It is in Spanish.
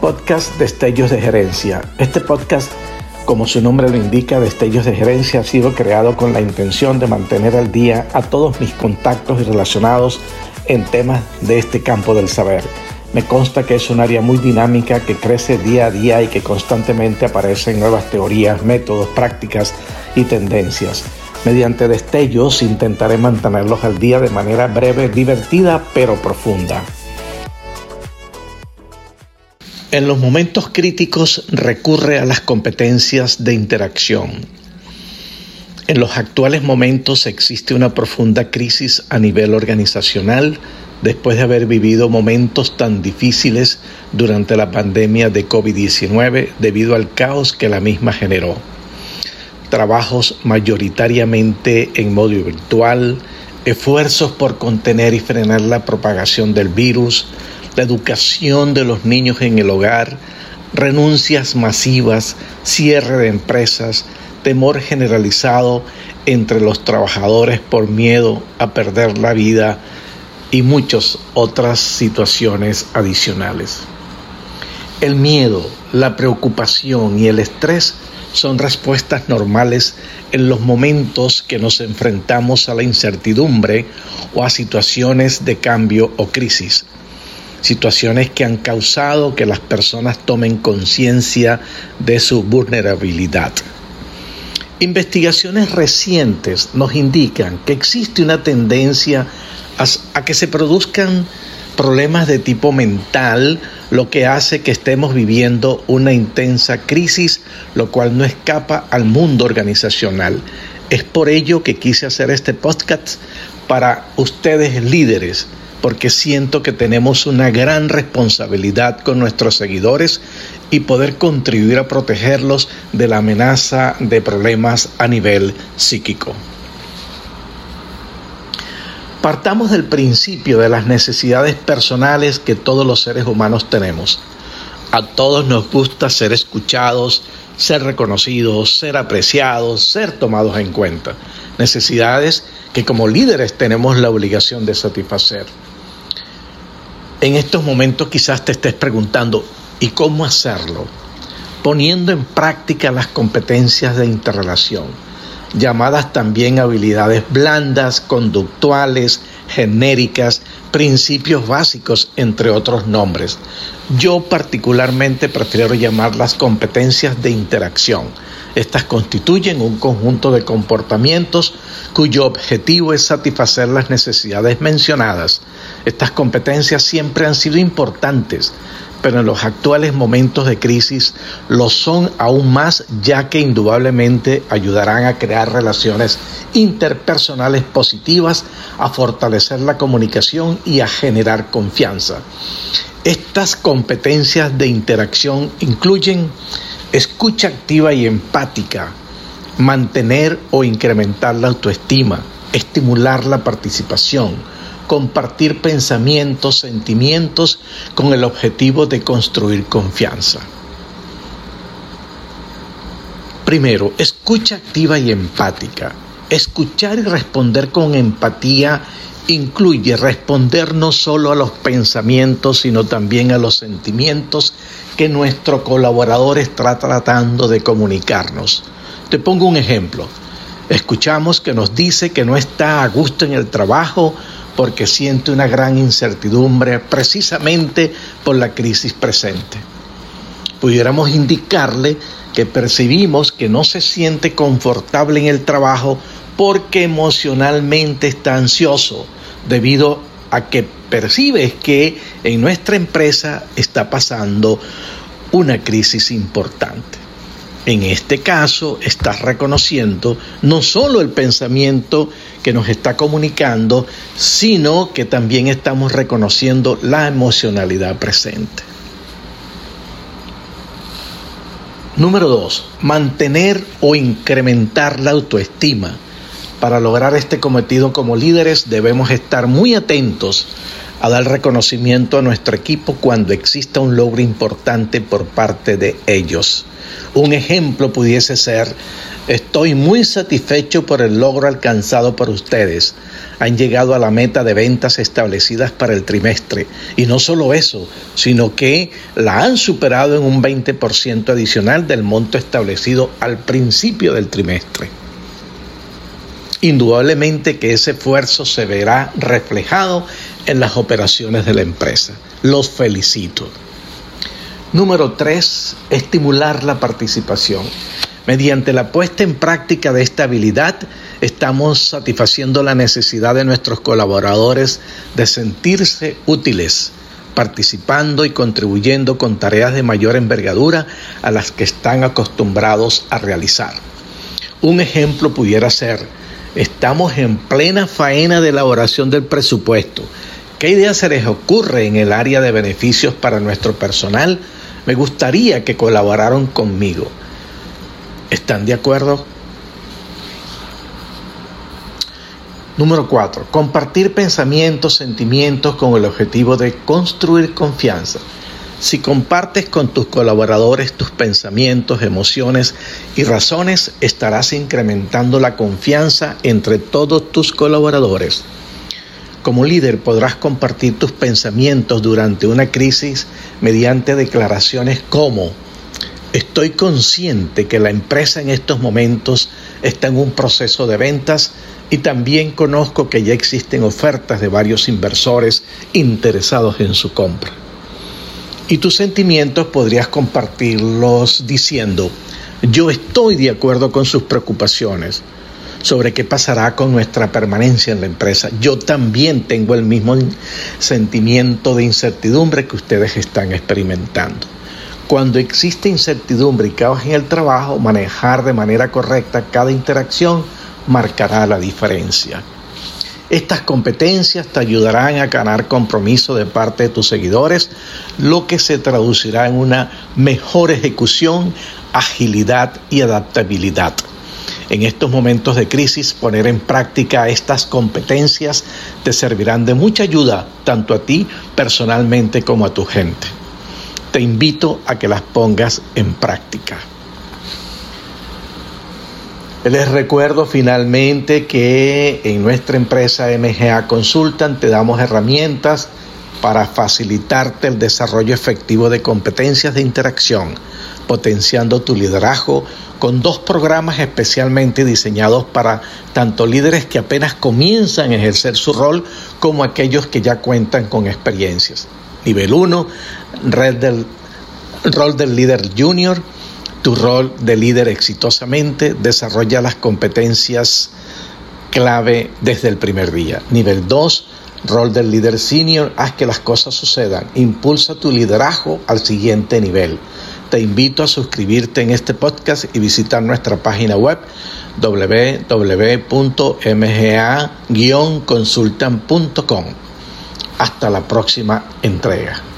podcast Destellos de Gerencia. Este podcast, como su nombre lo indica, Destellos de Gerencia, ha sido creado con la intención de mantener al día a todos mis contactos y relacionados en temas de este campo del saber. Me consta que es un área muy dinámica que crece día a día y que constantemente aparecen nuevas teorías, métodos, prácticas y tendencias. Mediante destellos intentaré mantenerlos al día de manera breve, divertida pero profunda. En los momentos críticos recurre a las competencias de interacción. En los actuales momentos existe una profunda crisis a nivel organizacional después de haber vivido momentos tan difíciles durante la pandemia de COVID-19 debido al caos que la misma generó. Trabajos mayoritariamente en modo virtual, esfuerzos por contener y frenar la propagación del virus, la educación de los niños en el hogar, renuncias masivas, cierre de empresas, temor generalizado entre los trabajadores por miedo a perder la vida y muchas otras situaciones adicionales. El miedo, la preocupación y el estrés son respuestas normales en los momentos que nos enfrentamos a la incertidumbre o a situaciones de cambio o crisis situaciones que han causado que las personas tomen conciencia de su vulnerabilidad. Investigaciones recientes nos indican que existe una tendencia a, que se produzcan problemas de tipo mental, lo que hace que estemos viviendo una intensa crisis, lo cual no escapa al mundo organizacional. Es por ello que quise hacer este podcast para ustedes líderes, porque siento que tenemos una gran responsabilidad con nuestros seguidores y poder contribuir a protegerlos de la amenaza de problemas a nivel psíquico. Partamos del principio de las necesidades personales que todos los seres humanos tenemos. A todos nos gusta ser escuchados, ser reconocidos, ser apreciados, ser tomados en cuenta. Necesidades que como líderes tenemos la obligación de satisfacer. En estos momentos quizás te estés preguntando, ¿y cómo hacerlo? Poniendo en práctica las competencias de interrelación, llamadas también habilidades blandas, conductuales, genéricas, principios básicos, entre otros nombres. Yo particularmente prefiero llamarlas competencias de interacción. Estas constituyen un conjunto de comportamientos cuyo objetivo es satisfacer las necesidades mencionadas estas competencias siempre han sido importantes, pero en los actuales momentos de crisis lo son aún más ya que indudablemente ayudarán a crear relaciones interpersonales positivas, a fortalecer la comunicación y a generar confianza. Estas competencias de interacción incluyen escucha activa y empática, mantener o incrementar la autoestima, estimular la participación, compartir pensamientos, sentimientos con el objetivo de construir confianza. Primero, escucha activa y empática. Escuchar y responder con empatía incluye responder no solo a los pensamientos, sino también a los sentimientos que nuestro colaborador está tratando de comunicarnos. Te pongo un ejemplo. Escuchamos que nos dice que no está a gusto en el trabajo porque siente una gran incertidumbre precisamente por la crisis presente. Pudiéramos indicarle que percibimos que no se siente confortable en el trabajo porque emocionalmente está ansioso debido a que percibes que en nuestra empresa está pasando una crisis importante. En este caso, estás reconociendo no solo el pensamiento que nos está comunicando, sino que también estamos reconociendo la emocionalidad presente. Número dos, mantener o incrementar la autoestima. Para lograr este cometido como líderes debemos estar muy atentos a dar reconocimiento a nuestro equipo cuando exista un logro importante por parte de ellos. Un ejemplo pudiese ser, estoy muy satisfecho por el logro alcanzado por ustedes. han llegado a la meta de ventas establecidas para el trimestre. Y no solo eso, sino que la han superado en un 20% adicional del monto establecido al principio del trimestre. Indudablemente que ese esfuerzo se verá reflejado en las operaciones de la empresa. Los felicito. Número 3. Estimular la participación. Mediante la puesta en práctica de esta habilidad, estamos satisfaciendo la necesidad de nuestros colaboradores de sentirse útiles, participando y contribuyendo con tareas de mayor envergadura a las que están acostumbrados a realizar. Un ejemplo pudiera ser, estamos en plena faena de elaboración del presupuesto. ¿Qué idea se les ocurre en el área de beneficios para nuestro personal? Me gustaría que colaboraran conmigo. ¿Están de acuerdo? Número 4. Compartir pensamientos, sentimientos con el objetivo de construir confianza. Si compartes con tus colaboradores tus pensamientos, emociones y razones, estarás incrementando la confianza entre todos tus colaboradores. Como líder podrás compartir tus pensamientos durante una crisis mediante declaraciones como Estoy consciente que la empresa en estos momentos está en un proceso de ventas y también conozco que ya existen ofertas de varios inversores interesados en su compra. Y tus sentimientos podrías compartirlos diciendo, yo estoy de acuerdo con sus preocupaciones sobre qué pasará con nuestra permanencia en la empresa. Yo también tengo el mismo sentimiento de incertidumbre que ustedes están experimentando. Cuando existe incertidumbre y caos en el trabajo, manejar de manera correcta cada interacción marcará la diferencia. Estas competencias te ayudarán a ganar compromiso de parte de tus seguidores, lo que se traducirá en una mejor ejecución, agilidad y adaptabilidad. En estos momentos de crisis, poner en práctica estas competencias te servirán de mucha ayuda tanto a ti personalmente como a tu gente te invito a que las pongas en práctica. Les recuerdo finalmente que en nuestra empresa MGA Consultan te damos herramientas para facilitarte el desarrollo efectivo de competencias de interacción, potenciando tu liderazgo con dos programas especialmente diseñados para tanto líderes que apenas comienzan a ejercer su rol como aquellos que ya cuentan con experiencias. Nivel 1, red del rol del líder junior, tu rol de líder exitosamente, desarrolla las competencias clave desde el primer día. Nivel 2, rol del líder senior, haz que las cosas sucedan, impulsa tu liderazgo al siguiente nivel. Te invito a suscribirte en este podcast y visitar nuestra página web www.mga-consultan.com. Hasta la próxima entrega.